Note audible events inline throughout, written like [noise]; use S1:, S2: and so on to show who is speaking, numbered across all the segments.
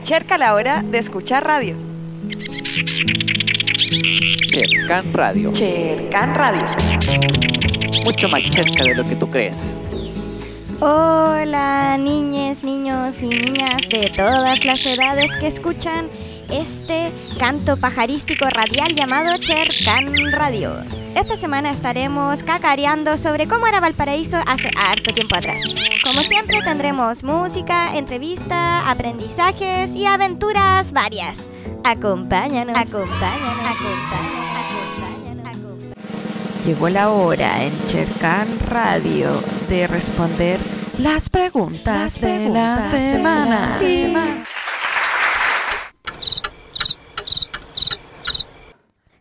S1: acerca la hora de escuchar radio.
S2: Chercan Radio.
S1: Chercan Radio.
S2: Mucho más cerca de lo que tú crees.
S3: Hola, niñes, niños y niñas de todas las edades que escuchan este canto pajarístico radial llamado Chercan Radio. Esta semana estaremos cacareando sobre cómo era Valparaíso hace harto tiempo atrás. Como siempre tendremos música, entrevista, aprendizajes y aventuras varias. Acompáñanos, acompáñanos, acompáñanos, acompáñanos.
S1: Llegó la hora en Chercan Radio de responder las preguntas, de la semana.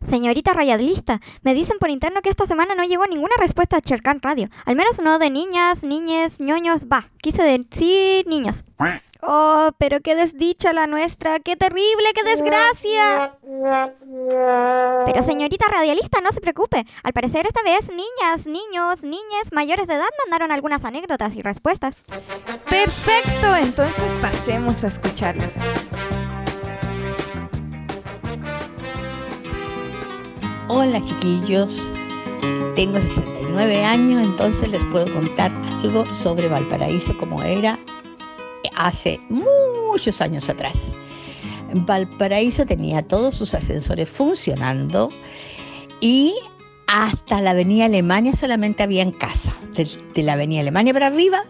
S3: Señorita radialista, me dicen por interno que esta semana no llegó ninguna respuesta a Chercan Radio. Al menos no de niñas, niñes, ñoños, va, quise decir niños. Oh, pero qué desdicha la nuestra, qué terrible, qué desgracia. Pero señorita radialista, no se preocupe. Al parecer esta vez niñas, niños, niñas mayores de edad mandaron algunas anécdotas y respuestas.
S1: Perfecto, entonces pasemos a escucharlos.
S4: Hola chiquillos, tengo 69 años, entonces les puedo contar algo sobre Valparaíso como era hace muchos años atrás. Valparaíso tenía todos sus ascensores funcionando y hasta la avenida Alemania solamente había casa. De, de la avenida Alemania para arriba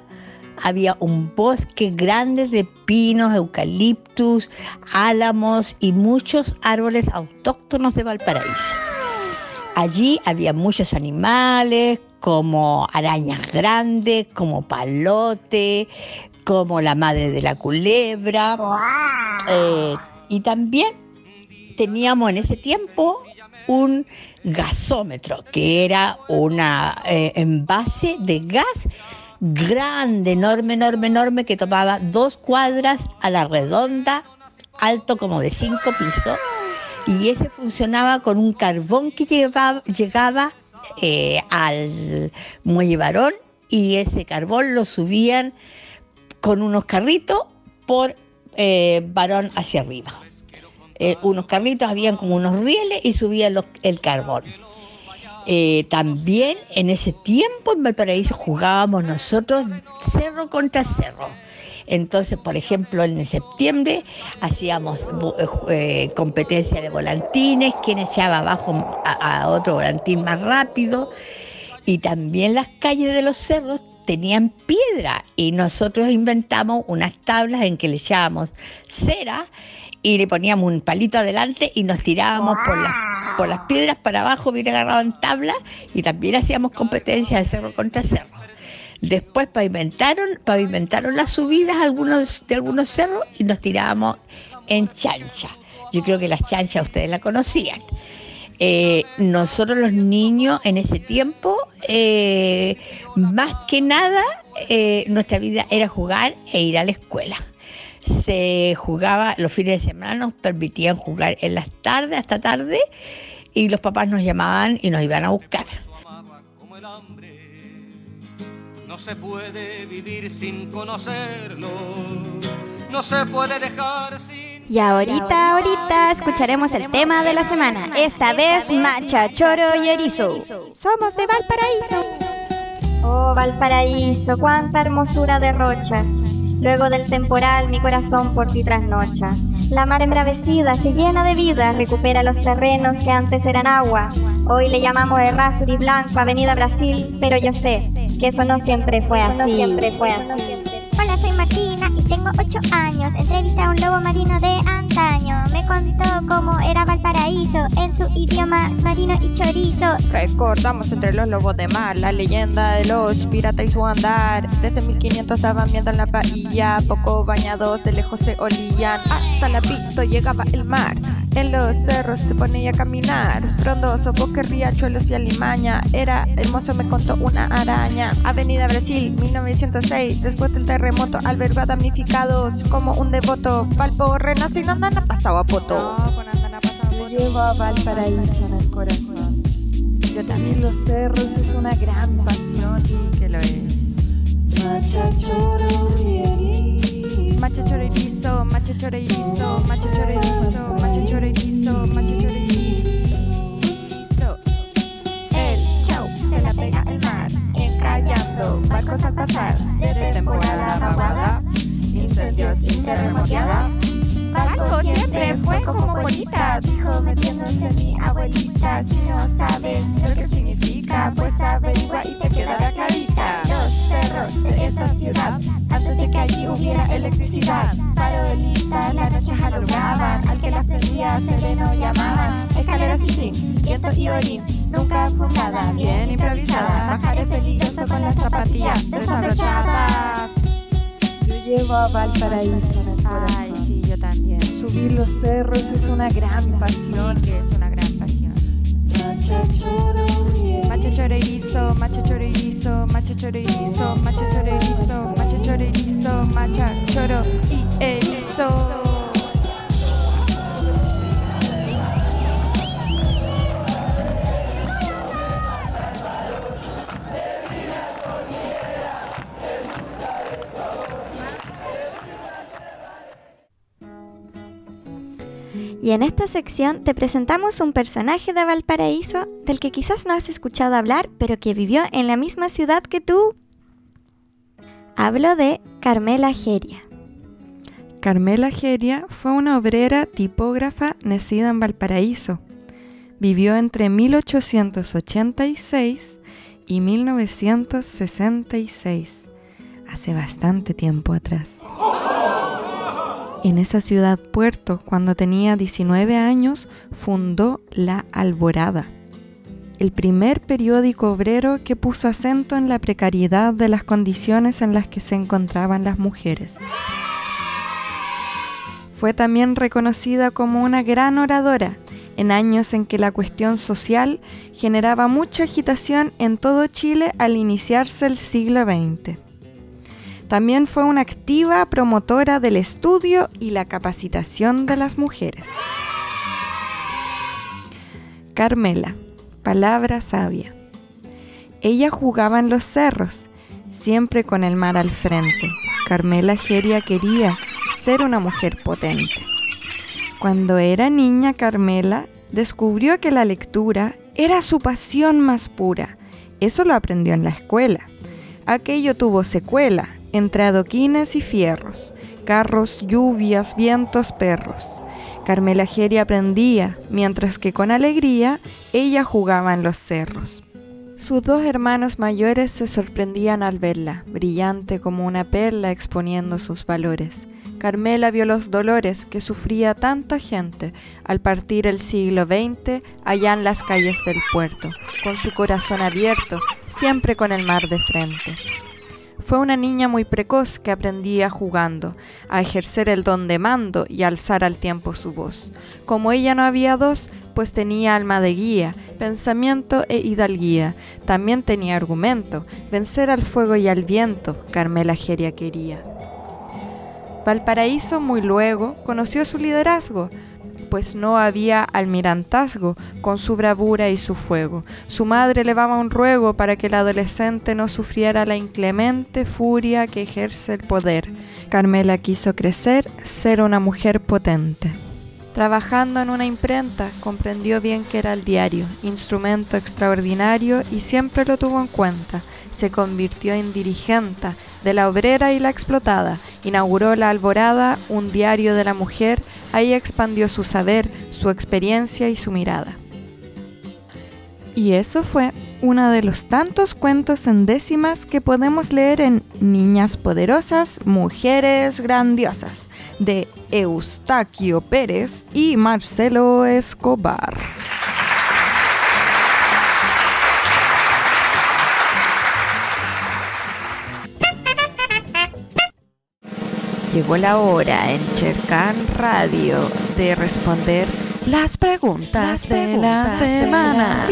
S4: había un bosque grande de pinos, eucaliptus, álamos y muchos árboles autóctonos de Valparaíso. Allí había muchos animales, como arañas grandes, como palote, como la madre de la culebra. Eh, y también teníamos en ese tiempo un gasómetro, que era una eh, envase de gas grande, enorme, enorme, enorme, que tomaba dos cuadras a la redonda, alto como de cinco pisos y ese funcionaba con un carbón que llegaba eh, al muelle varón y ese carbón lo subían con unos carritos por eh, varón hacia arriba. Eh, unos carritos, habían como unos rieles y subían el carbón. también en ese tiempo en Valparaíso jugábamos nosotros cerro contra cerro. Entonces, por ejemplo, en septiembre hacíamos eh, competencia de volantines, quien echaba abajo a, otro volantín más rápido. Y también las calles de los cerros tenían piedra y nosotros inventamos unas tablas en que le echábamos cera y le poníamos un palito adelante y nos tirábamos por las, por las piedras para abajo, bien agarrado en tabla y también hacíamos competencia de cerro contra cerro. Después pavimentaron, pavimentaron las subidas algunos, de algunos cerros y nos tirábamos en chancha. Yo creo que las chanchas ustedes la conocían. Eh, nosotros los niños en ese tiempo, eh, más que nada, eh, nuestra vida era jugar e ir a la escuela. Se jugaba, los fines de semana nos permitían jugar en las tardes, hasta tarde, y los papás nos llamaban y nos iban a buscar.
S5: No se puede vivir sin conocerlo. No se puede dejar sin...
S3: Y ahorita, ahorita escucharemos el tema de la semana. Esta vez Macha, Choro y Erizo. Somos de Valparaíso. Oh, Valparaíso, cuánta hermosura de rochas. Luego del temporal mi corazón por ti trasnocha. La mar embravecida se llena de vida, recupera los terrenos que antes eran agua. Hoy le llamamos Errázuriz Blanco, Avenida Brasil, pero yo sé que eso no siempre fue así. No siempre fue así.
S6: Hola, soy Martina y tengo 8 años. Entrevisté a un lobo marino de antaño. Me contó cómo era Valparaíso en su idioma marino y chorizo.
S7: Recordamos entre los lobos de mar la leyenda de los piratas y su andar. Desde 1500 estaban viendo en la bahía, poco bañados de lejos se olían. Hasta la pito llegaba el mar. En los cerros te ponía a caminar, frondoso, bosque, riachuelos y alimaña. Era hermoso, me contó una araña. Avenida Brasil, 1906. Después del terremoto, alberga damnificados como un devoto. Valpo renace y no andan a pasado a poto.
S8: Yo llevo a Valparaíso en el corazón. Yo también los cerros es una gran pasión.
S7: que lo es.
S8: Macha choro y.
S7: Macha choro choro erizo, macha choro choro erizo. El show se la pega el mar, encallando barcos al pasar, de temporada vaguada, incendios sin terremoteada. Barco siempre fue como bonita, dijo metiéndose mi abuelita. Si no sabes lo que significa, pues averigua y te quedará clarita. Los cerros de esta ciudad, antes de que allí hubiera electricidad. Farolitas la noche alumbraban, al que las prendía sereno llamaban. Escaleras sin fin, viento y orín, nunca fundada, bien improvisada. Bajar es peligroso con las zapatillas desabrochadas.
S8: Yo llevo a Valparaíso en el
S7: Ay,
S8: corazón.
S7: sí, yo también.
S8: Subir los cerros es una gran pasión.
S7: que es una gran pasión.
S8: Macha choro y
S7: Macho chorizo, macho chorizo, macho chorizo, macho chorizo, macho chorizo, macha choro y
S3: en esta sección te presentamos un personaje de Valparaíso del que quizás no has escuchado hablar, pero que vivió en la misma ciudad que tú. Hablo de Carmela Geria.
S1: Carmela Geria fue una obrera tipógrafa nacida en Valparaíso. Vivió entre 1886 y 1966, hace bastante tiempo atrás. En esa ciudad puerto, cuando tenía 19 años, fundó La Alborada, el primer periódico obrero que puso acento en la precariedad de las condiciones en las que se encontraban las mujeres. Fue también reconocida como una gran oradora en años en que la cuestión social generaba mucha agitación en todo Chile al iniciarse el siglo XX. También fue una activa promotora del estudio y la capacitación de las mujeres. Carmela, palabra sabia. Ella jugaba en los cerros, siempre con el mar al frente. Carmela Geria quería ser una mujer potente. Cuando era niña, Carmela descubrió que la lectura era su pasión más pura. Eso lo aprendió en la escuela. Aquello tuvo secuela entre adoquines y fierros, carros, lluvias, vientos, perros. Carmela Geria aprendía, mientras que con alegría ella jugaba en los cerros. Sus dos hermanos mayores se sorprendían al verla, brillante como una perla exponiendo sus valores. Carmela vio los dolores que sufría tanta gente al partir el siglo XX allá en las calles del puerto, con su corazón abierto, siempre con el mar de frente. Fue una niña muy precoz que aprendía jugando, a ejercer el don de mando y alzar al tiempo su voz. Como ella no había dos, pues tenía alma de guía, pensamiento e hidalguía. También tenía argumento, vencer al fuego y al viento, Carmela Geria quería. Valparaíso muy luego conoció su liderazgo, pues no había almirantazgo con su bravura y su fuego. Su madre elevaba un ruego para que el adolescente no sufriera la inclemente furia que ejerce el poder. Carmela quiso crecer, ser una mujer potente. Trabajando en una imprenta, comprendió bien que era el diario, instrumento extraordinario y siempre lo tuvo en cuenta. Se convirtió en dirigente de la obrera y la explotada. Inauguró La Alborada, un diario de la mujer. Ahí expandió su saber, su experiencia y su mirada. Y eso fue uno de los tantos cuentos en décimas que podemos leer en Niñas Poderosas, Mujeres Grandiosas, de Eustaquio Pérez y Marcelo Escobar. Llegó la hora en Chercan Radio de responder las preguntas, de la semana.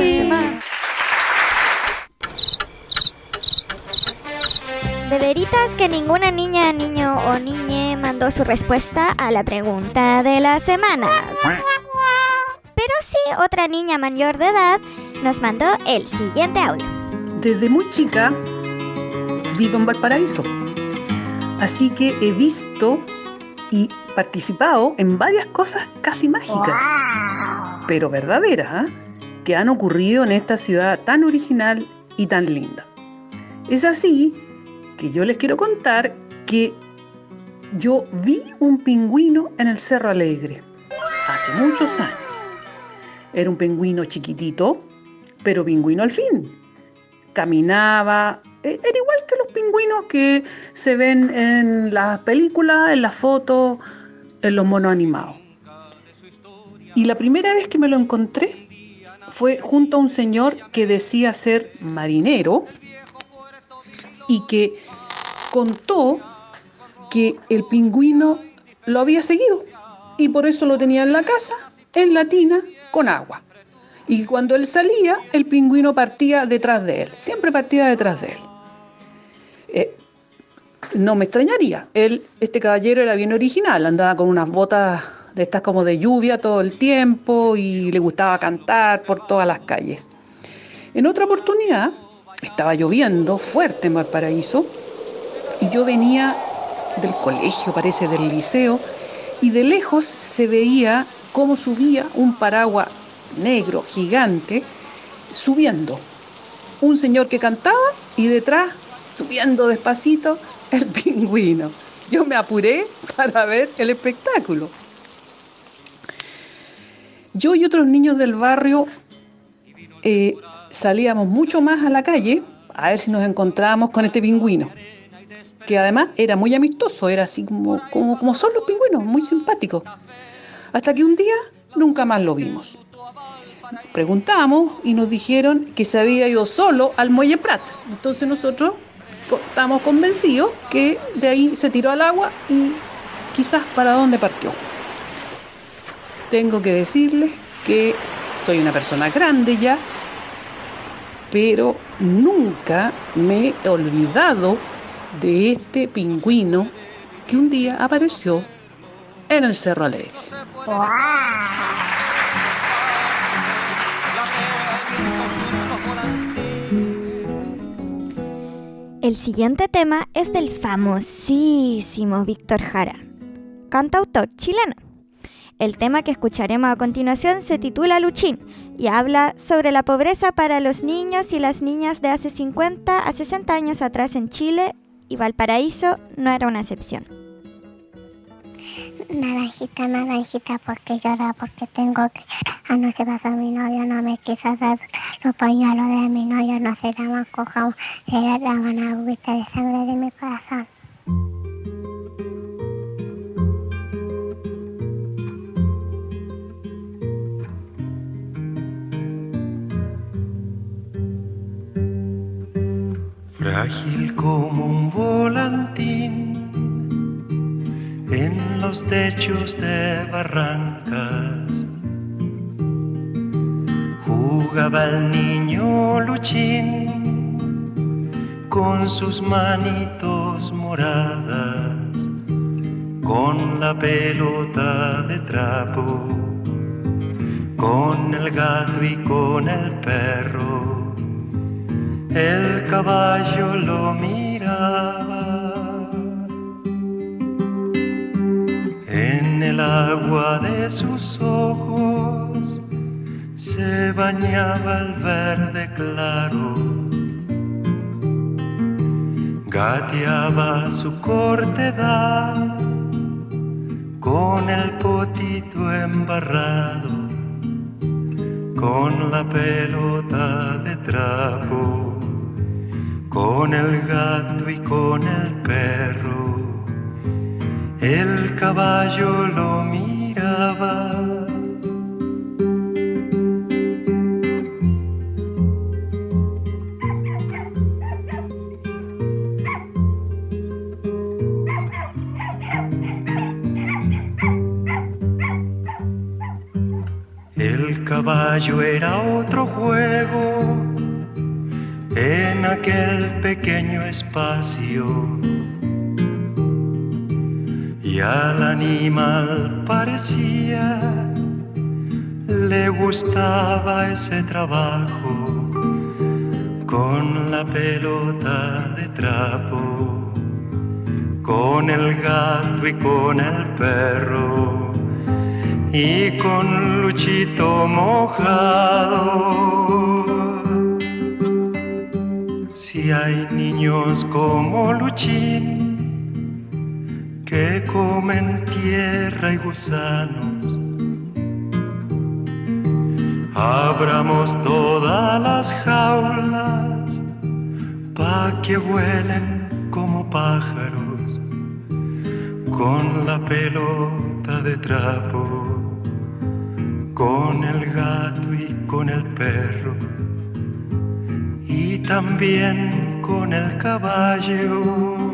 S3: De veritas que ninguna niña, niño o niñe mandó su respuesta a la pregunta de la semana. Pero sí, otra niña mayor de edad nos mandó el siguiente audio.
S9: Desde muy chica vivo en Valparaíso. Así que he visto y participado en varias cosas casi mágicas, pero verdaderas, ¿eh? que han ocurrido en esta ciudad tan original y tan linda. Es así que yo les quiero contar que yo vi un pingüino en el Cerro Alegre hace muchos años. Era un pingüino chiquitito, pero pingüino al fin. Caminaba, era igual que los pingüinos que se ven en las películas, en las fotos, en los monos animados. Y la primera vez que me lo encontré fue junto a un señor que decía ser marinero y que contó que el pingüino lo había seguido y por eso lo tenía en la casa, en la tina, con agua. Y cuando él salía, el pingüino partía detrás de él, siempre partía detrás de él. Eh, no me extrañaría, él, este caballero era bien original, andaba con unas botas de estas como de lluvia todo el tiempo y le gustaba cantar por todas las calles. En otra oportunidad, estaba lloviendo fuerte en Valparaíso y yo venía del colegio, parece del liceo, y de lejos se veía cómo subía un paraguas negro gigante subiendo. Un señor que cantaba y detrás, subiendo despacito, el [laughs] pingüino. Yo me apuré para ver el espectáculo. Yo y otros niños del barrio eh, salíamos mucho más a la calle a ver si nos encontrábamos con este pingüino, que además era muy amistoso, era así como, como, como son los pingüinos, muy simpático. Hasta que un día nunca más lo vimos. Preguntamos y nos dijeron que se había ido solo al muelle Prat. Entonces nosotros estamos convencidos que de ahí se tiró al agua y quizás para dónde partió. Tengo que decirles que soy una persona grande ya, pero nunca me he olvidado de este pingüino que un día apareció en el Cerro Alegre.
S3: El siguiente tema es del famosísimo Víctor Jara, cantautor chileno. El tema que escucharemos a continuación se titula Luchín y habla sobre la pobreza para los niños y las niñas de hace 50 a 60 años atrás en Chile y Valparaíso no era una excepción.
S10: Naranjita, naranjita, porque llora, porque tengo que llorar. Anoche pasó mi novio, no me quiso dar los pañuelos de mi novio, no se llaman cojado, se llaman agüita de sangre de mi corazón.
S11: Frágil como un volantín en los techos de barrancas. Jugaba el niño Luchín con sus manitos moradas, con la pelota de trapo, con el gato y con el perro. El caballo lo miraba el agua de sus ojos se bañaba el verde claro. Gateaba su cortedad con el potito embarrado, con la pelota de trapo, con el gato y con el perro el caballo lo miraba. El caballo era otro juego en aquel pequeño espacio y al animal parecía le gustaba ese trabajo con la pelota de trapo, con el gato y con el perro y con Luchito mojado. Si hay niños como Luchín que comen tierra y gusanos, abramos todas las jaulas pa' que vuelen como pájaros con la pelota de trapo con el gato y con el perro y también con el caballo.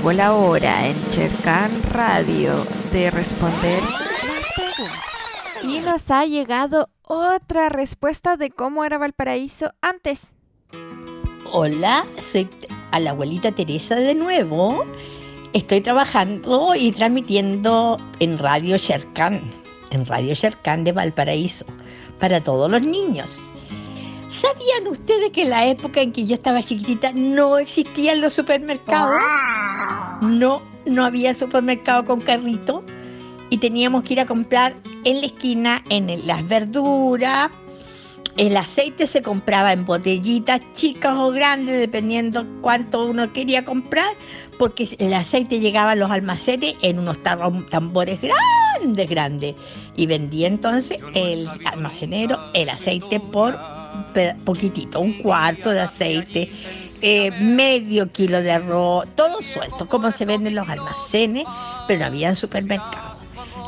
S1: Llegó la hora en Chercan Radio de responder. Y nos ha llegado otra respuesta de cómo era Valparaíso antes.
S4: Hola, soy a la abuelita Teresa de nuevo. Estoy trabajando y transmitiendo en Radio Sherkan, en Radio Sherkan de Valparaíso, para todos los niños. ¿Sabían ustedes que en la época en que yo estaba chiquitita no existían los supermercados? No, no había supermercado con carrito y teníamos que ir a comprar en la esquina en las verduras. El aceite se compraba en botellitas chicas o grandes, dependiendo cuánto uno quería comprar, porque el aceite llegaba a los almacenes en unos tambores grandes, grandes. Y vendía entonces el almacenero el aceite por poquitito, un cuarto de aceite, eh, medio kilo de arroz, todo suelto, como se vende en los almacenes, pero no había en supermercados.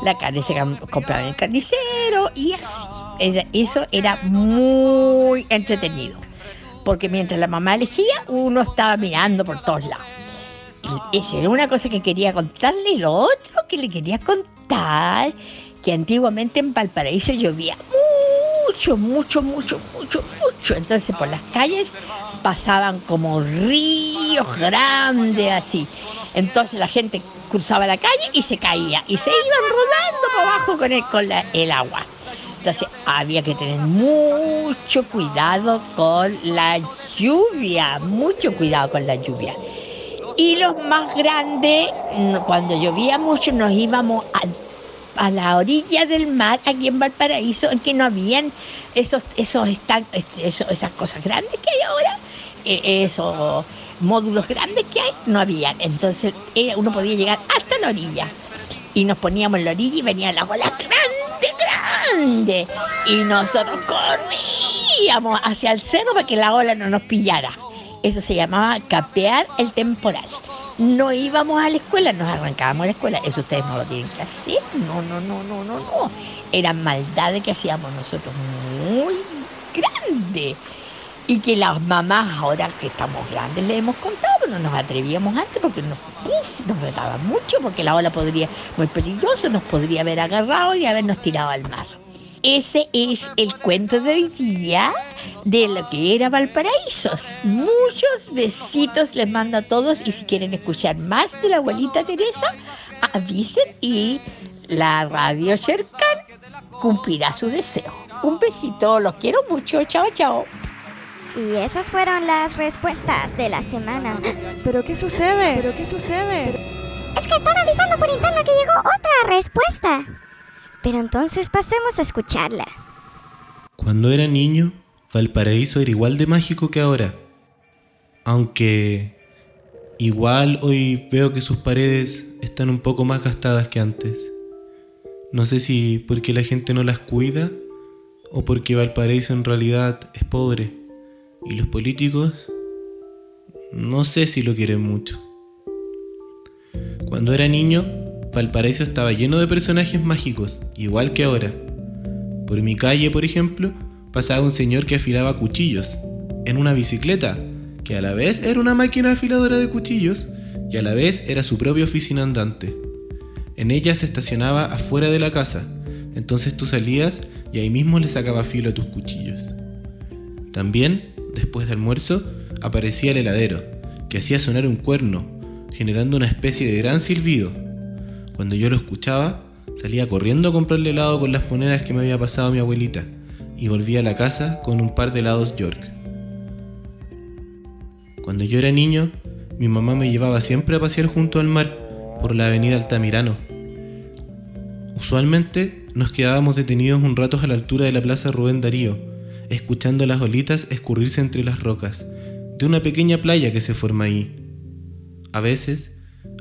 S4: La carne se compraba en el carnicero y así. eso era muy entretenido, porque mientras la mamá elegía, uno estaba mirando por todos lados. Esa era una cosa que quería contarle y lo otro que le quería contar, que antiguamente en Valparaíso llovía mucho, mucho, mucho, mucho, mucho. Entonces por las calles pasaban como ríos grandes así. Entonces la gente cruzaba la calle y se caía y se iban rodando para abajo con el, con el agua. Entonces había que tener mucho cuidado con la lluvia, mucho cuidado con la lluvia. Y los más grandes, cuando llovía mucho, nos íbamos a la orilla del mar, aquí en Valparaíso, en que no habían esos, esos, esas cosas grandes que hay ahora, eh, esos módulos grandes que hay, no habían. Entonces uno podía llegar hasta la orilla. Y nos poníamos en la orilla y venían las olas grandes, grandes. Y nosotros corríamos hacia el cerro para que la ola no nos pillara. Eso se llamaba capear el temporal no íbamos a la escuela, nos arrancábamos a la escuela. Eso ustedes no lo tienen que hacer. No, no, no, no, no, no. Eran maldades que hacíamos nosotros muy grandes. Y que las mamás, ahora que estamos grandes, le hemos contado, pero no nos atrevíamos antes porque nos, uf, nos regaban mucho, porque la ola podría, muy peligroso, nos podría haber agarrado y habernos tirado al mar. Ese es el cuento de hoy día de lo que era Valparaíso. Muchos besitos les mando a todos y si quieren escuchar más de la abuelita Teresa, avisen y la radio Sherkan cumplirá su deseo. Un besito, los quiero mucho, chao, chao.
S3: Y esas fueron las respuestas de la semana.
S1: ¿Pero qué sucede? ¿Pero qué sucede?
S6: Es que están avisando por interno que llegó otra respuesta. Pero entonces pasemos a escucharla.
S12: Cuando era niño, Valparaíso era igual de mágico que ahora. Aunque igual hoy veo que sus paredes están un poco más gastadas que antes. No sé si porque la gente no las cuida o porque Valparaíso en realidad es pobre. Y los políticos no sé si lo quieren mucho. Cuando era niño, Valparaíso estaba lleno de personajes mágicos, igual que ahora. Por mi calle, por ejemplo, pasaba un señor que afilaba cuchillos, en una bicicleta, que a la vez era una máquina afiladora de cuchillos y a la vez era su propia oficina andante. En ella se estacionaba afuera de la casa, entonces tú salías y ahí mismo le sacaba filo a tus cuchillos. También, después del almuerzo, aparecía el heladero, que hacía sonar un cuerno, generando una especie de gran silbido. Cuando yo lo escuchaba, salía corriendo a comprarle helado con las monedas que me había pasado mi abuelita y volvía a la casa con un par de helados York. Cuando yo era niño, mi mamá me llevaba siempre a pasear junto al mar por la avenida Altamirano. Usualmente nos quedábamos detenidos un rato a la altura de la plaza Rubén Darío, escuchando las olitas escurrirse entre las rocas de una pequeña playa que se forma ahí. A veces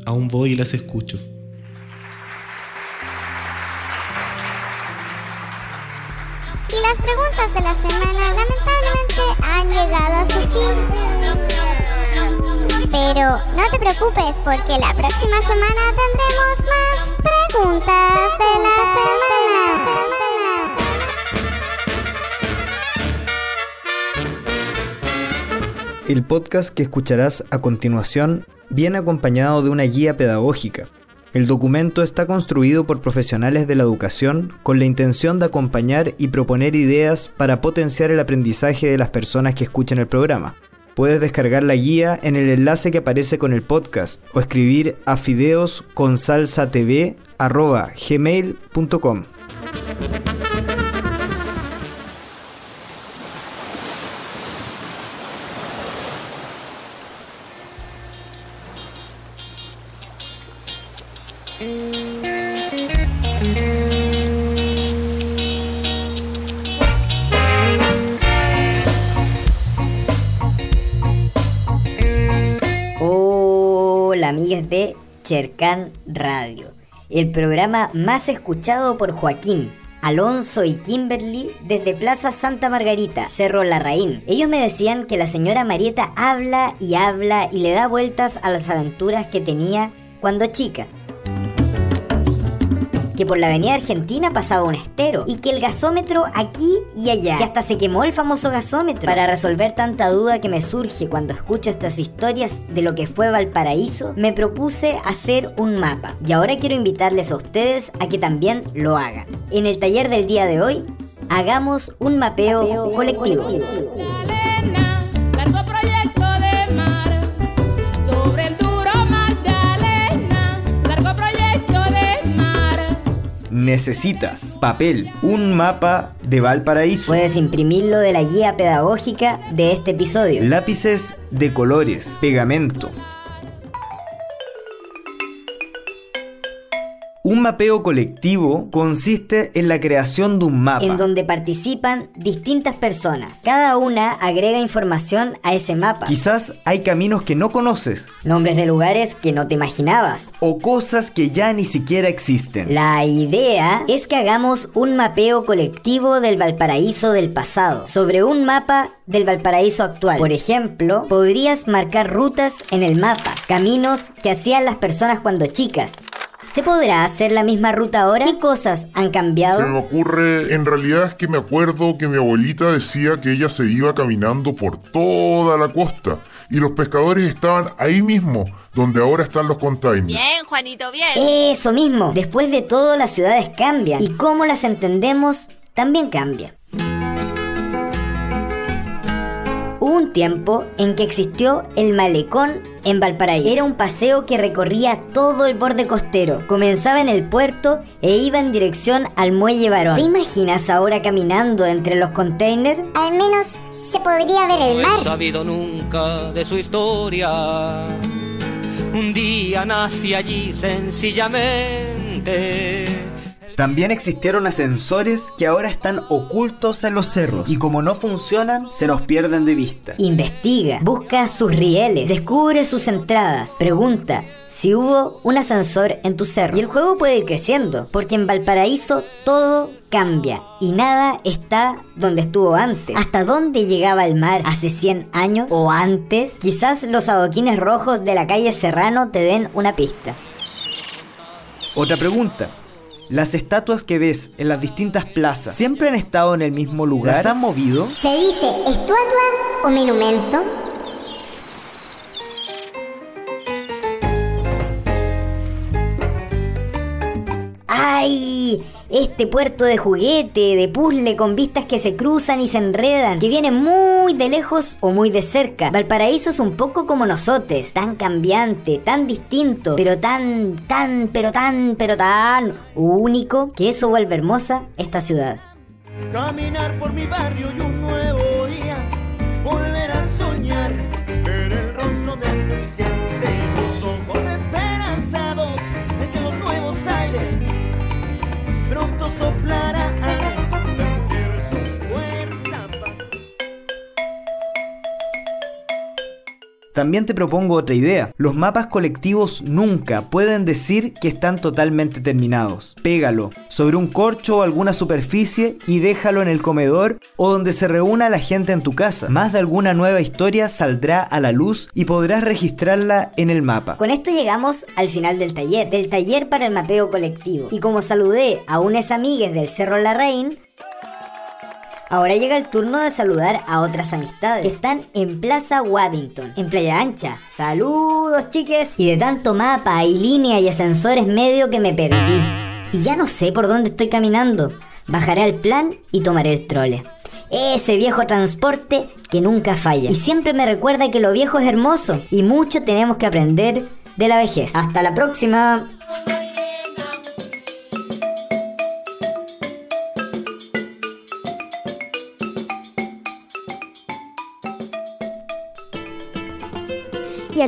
S12: aún voy y las escucho.
S6: De la semana lamentablemente han llegado a su fin. Pero no te preocupes porque la próxima semana tendremos más preguntas de la semana.
S13: El podcast que escucharás a continuación viene acompañado de una guía pedagógica. El documento está construido por profesionales de la educación con la intención de acompañar y proponer ideas para potenciar el aprendizaje de las personas que escuchan el programa. Puedes descargar la guía en el enlace que aparece con el podcast o escribir a fideosconsalsatv.gmail.com.
S14: Radio, el programa más escuchado por Joaquín, Alonso y Kimberly desde Plaza Santa Margarita, Cerro Larraín. Ellos me decían que la señora Marieta habla y habla y le da vueltas a las aventuras que tenía cuando chica. Que por la avenida Argentina pasaba un estero y que el gasómetro aquí y allá, que hasta se quemó el famoso gasómetro. Para resolver tanta duda que me surge cuando escucho estas historias de lo que fue Valparaíso, me propuse hacer un mapa y ahora quiero invitarles a ustedes a que también lo hagan. En el taller del día de hoy, hagamos un mapeo, colectivo.
S13: Necesitas papel, un mapa de Valparaíso.
S14: Puedes imprimirlo de la guía pedagógica de este episodio.
S13: Lápices de colores, pegamento. Un mapeo colectivo consiste en la creación de un mapa.
S14: En donde participan distintas personas. Cada una agrega información a ese mapa.
S13: Quizás hay caminos que no conoces.
S14: Nombres de lugares que no te imaginabas.
S13: O cosas que ya ni siquiera existen.
S14: La idea es que hagamos un mapeo colectivo del Valparaíso del pasado. Sobre un mapa del Valparaíso actual. Por ejemplo, podrías marcar rutas en el mapa. Caminos que hacían las personas cuando chicas. ¿Se podrá hacer la misma ruta ahora? ¿Qué cosas han cambiado?
S15: Se me ocurre, en realidad es que me acuerdo que mi abuelita decía que ella se iba caminando por toda la costa y los pescadores estaban ahí mismo, donde ahora están los containers.
S16: Bien, Juanito, bien.
S14: Eso mismo. Después de todo, las ciudades cambian y cómo las entendemos también cambia. Hubo un tiempo en que existió el malecón en Valparaíso. Era un paseo que recorría todo el borde costero. Comenzaba en el puerto e iba en dirección al muelle Barón. ¿Te imaginas ahora caminando entre los containers?
S6: Al menos se podría ver el
S5: No he
S6: mar.
S5: sabido nunca de su historia. Un día nací allí sencillamente.
S13: También existieron ascensores que ahora están ocultos en los cerros y como no funcionan, se nos pierden de vista.
S14: Investiga, busca sus rieles, descubre sus entradas, pregunta si hubo un ascensor en tu cerro. Y el juego puede ir creciendo, porque en Valparaíso todo cambia y nada está donde estuvo antes. ¿Hasta dónde llegaba el mar hace 100 años o antes? Quizás los adoquines rojos de la calle Serrano te den una pista.
S13: Otra pregunta. Las estatuas que ves en las distintas plazas siempre han estado en el mismo lugar. ¿Las han movido?
S6: Se dice estatua o monumento.
S14: ¡Ay! Este puerto de juguete, de puzzle con vistas que se cruzan y se enredan, que viene muy de lejos o muy de cerca. Valparaíso es un poco como nosotros, tan cambiante, tan distinto, pero tan, tan, pero tan, pero tan único, que eso vuelve hermosa esta ciudad.
S16: Caminar por mi barrio y un nuevo día, volver a soñar, ver el rostro de mi
S13: También te propongo otra idea. Los mapas colectivos nunca pueden decir que están totalmente terminados. Pégalo sobre un corcho o alguna superficie y déjalo en el comedor o donde se reúna la gente en tu casa. Más de alguna nueva historia saldrá a la luz y podrás registrarla en el mapa.
S14: Con esto llegamos al final del taller, del taller para el mapeo colectivo. Y como saludé a unas amigues del Cerro Larraín, ahora llega el turno de saludar a otras amistades que están en Plaza Waddington, en Playa Ancha. Saludos, chiques. Y de tanto mapa y línea y ascensores medio que me perdí. Y ya no sé por dónde estoy caminando. Bajaré al plan y tomaré el trole. Ese viejo transporte que nunca falla. Y siempre me recuerda que lo viejo es hermoso y mucho tenemos que aprender de la vejez. Hasta la próxima.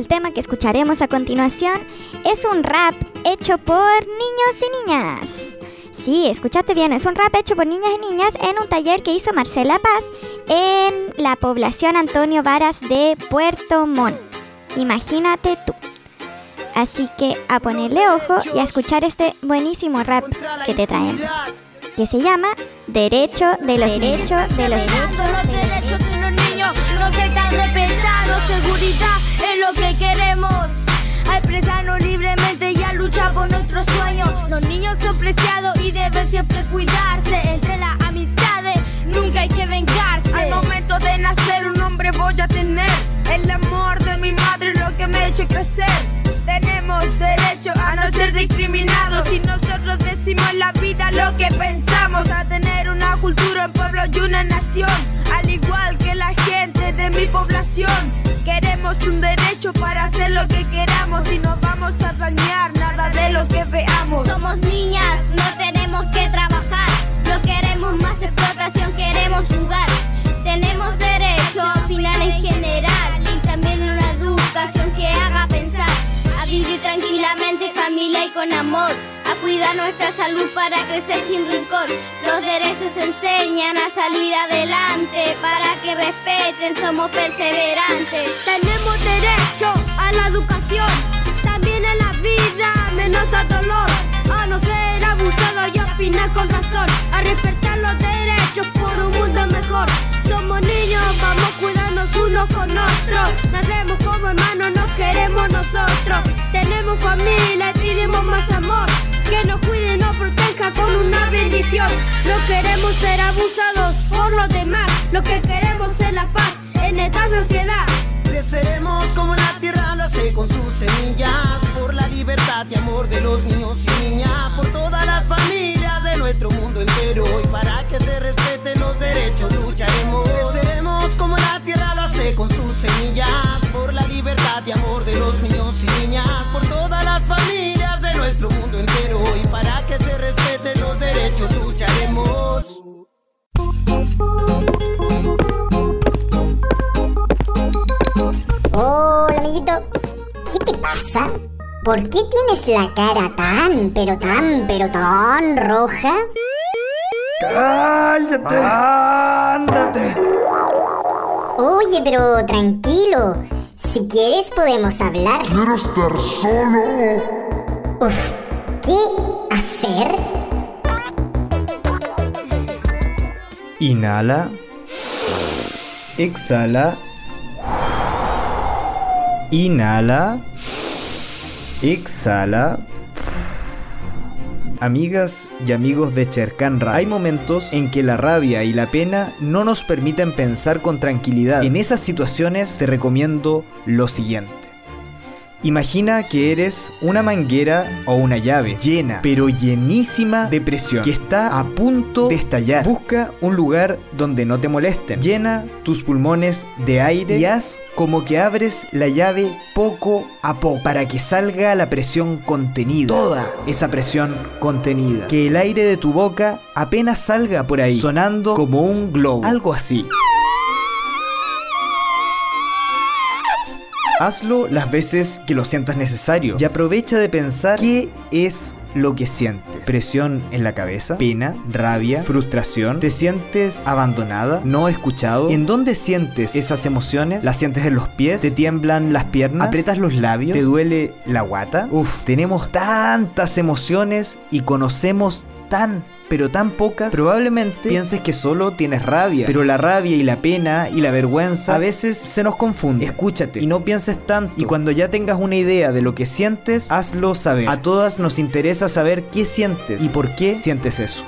S3: El tema que escucharemos a continuación es un rap hecho por niños y niñas. Sí, escuchaste bien, es un rap hecho por niñas y niñas en un taller que hizo Marcela Paz en la población Antonio Varas de Puerto Montt. Imagínate tú. Así que a ponerle ojo y a escuchar este buenísimo rap que te traemos, que se llama Derecho de los Derechos de los
S17: derechos de los Seguridad es lo que queremos. A expresarnos libremente y a luchar por nuestros sueños. Los niños son preciados y deben siempre cuidarse. Entre las amistades nunca hay que vengarse.
S18: Al momento de nacer un hombre voy a tener el amor de mi madre lo que me ha hecho crecer. Tenemos derecho a no ser discriminados y nosotros decimos la vida lo que pensamos, a tener una cultura, un pueblo y una nación, población. Queremos un derecho para hacer lo que queramos y no vamos a dañar nada de lo que veamos.
S6: Somos niñas, no tenemos nuestra salud para crecer sin rincón. Los derechos enseñan a salir adelante. Para que respeten, somos perseverantes.
S17: Tenemos derecho a la educación, también a la vida, menos al dolor. A no ser abusado y opinar con razón. A respetar los derechos por un mundo mejor. Somos niños, vamos a cuidarnos unos con otros. Nacemos como hermanos, nos queremos nosotros. Tenemos familia y pedimos más amor. Con una bendición. No queremos ser abusados por los demás. Lo que queremos es la paz en esta sociedad.
S16: Creceremos como la tierra lo hace con sus semillas Por la libertad y amor de los niños y niñas Por todas las familias de nuestro mundo entero Y para que se respeten los derechos lucharemos Creceremos como la tierra lo hace con sus semillas
S14: Hola, amiguito. ¿Qué te pasa? ¿Por qué tienes la cara tan, pero tan, pero tan roja?
S19: ¡Cállate! ¡Ándate!
S14: Oye, pero tranquilo. Si quieres podemos hablar.
S15: Quiero estar solo.
S14: Uf, ¿qué hacer?
S13: Inhala. Exhala. Inhala. Exhala. Amigas y amigos de Cherkan Radio, hay momentos en que la rabia y la pena no nos permiten pensar con tranquilidad. En esas situaciones te recomiendo lo siguiente. Imagina que eres una manguera o una llave llena, pero llenísima de presión, que está a punto de estallar. Busca un lugar donde no te molesten. Llena tus pulmones de aire y haz como que abres la llave poco a poco para que salga la presión contenida. Toda esa presión contenida. Que el aire de tu boca apenas salga por ahí, sonando como un globo. Algo así. Hazlo las veces que lo sientas necesario y aprovecha de pensar qué es lo que sientes. Presión en la cabeza, pena, rabia, frustración. ¿Te sientes abandonada? ¿No escuchado? ¿En dónde sientes esas emociones? ¿Las sientes en los pies? ¿Te tiemblan las piernas? ¿Aprietas los labios? ¿Te duele la guata? Uf, tenemos tantas emociones y conocemos tan pero tan pocas, probablemente pienses que solo tienes rabia. Pero la rabia y la pena y la vergüenza a veces se nos confunde. Escúchate y no pienses tanto. Y cuando ya tengas una idea de lo que sientes, hazlo saber. A todas nos interesa saber qué sientes y por qué sientes eso.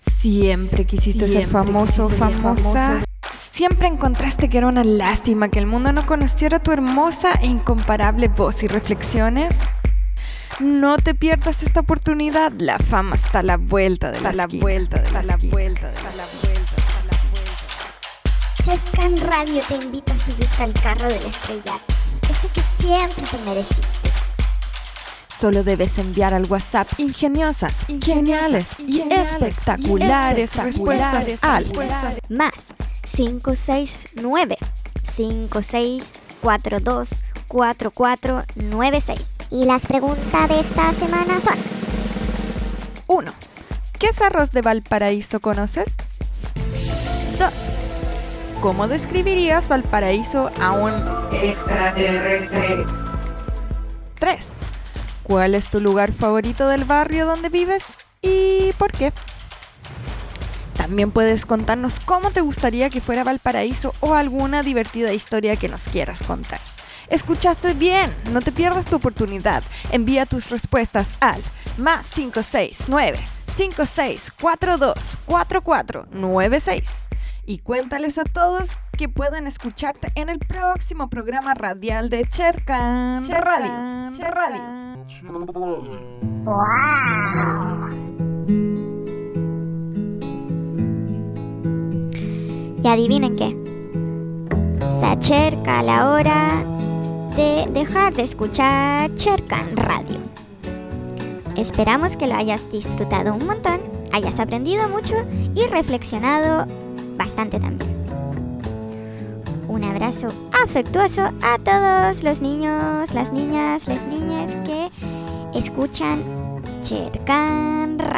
S1: Siempre quisiste ser famoso, famosa. Siempre encontraste que era una lástima que el mundo no conociera tu hermosa e incomparable voz y reflexiones. No te pierdas esta oportunidad. La fama está a la vuelta de la, la vuelta de la, la vuelta de la, la vuelta de la vuelta.
S3: Checan Radio te invita a subirte al carro del estrellato. Ese que siempre te mereciste.
S1: Solo debes enviar al WhatsApp ingeniosas, geniales y espectaculares respuestas al
S3: Más 569 5642 4496. Y las preguntas de esta semana son
S1: 1. ¿Qué cerros de Valparaíso conoces? 2. ¿Cómo describirías Valparaíso a un extraterrestre? 3. ¿Cuál es tu lugar favorito del barrio donde vives y por qué? También puedes contarnos cómo te gustaría que fuera Valparaíso o alguna divertida historia que nos quieras contar. Escuchaste bien, no te pierdas tu oportunidad. Envía tus respuestas al más 569 5642 4496 y cuéntales a todos que pueden escucharte en el próximo programa radial de Chercan Radio. Cher Radio.
S3: Adivinen qué. Se acerca la hora de dejar de escuchar Chercan Radio. Esperamos que lo hayas disfrutado un montón, hayas aprendido mucho y reflexionado bastante también. Un abrazo afectuoso a todos los niños, las niñas, las niñas que escuchan Chercan Radio.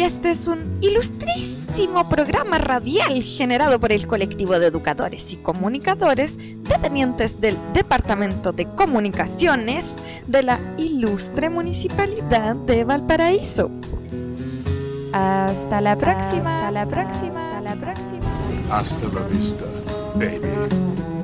S1: Y este es un ilustrísimo programa radial generado por el colectivo de educadores y comunicadores dependientes del Departamento de Comunicaciones de la ilustre Municipalidad de Valparaíso. Hasta la próxima. Hasta la próxima. Hasta la próxima.
S20: Hasta la vista, baby.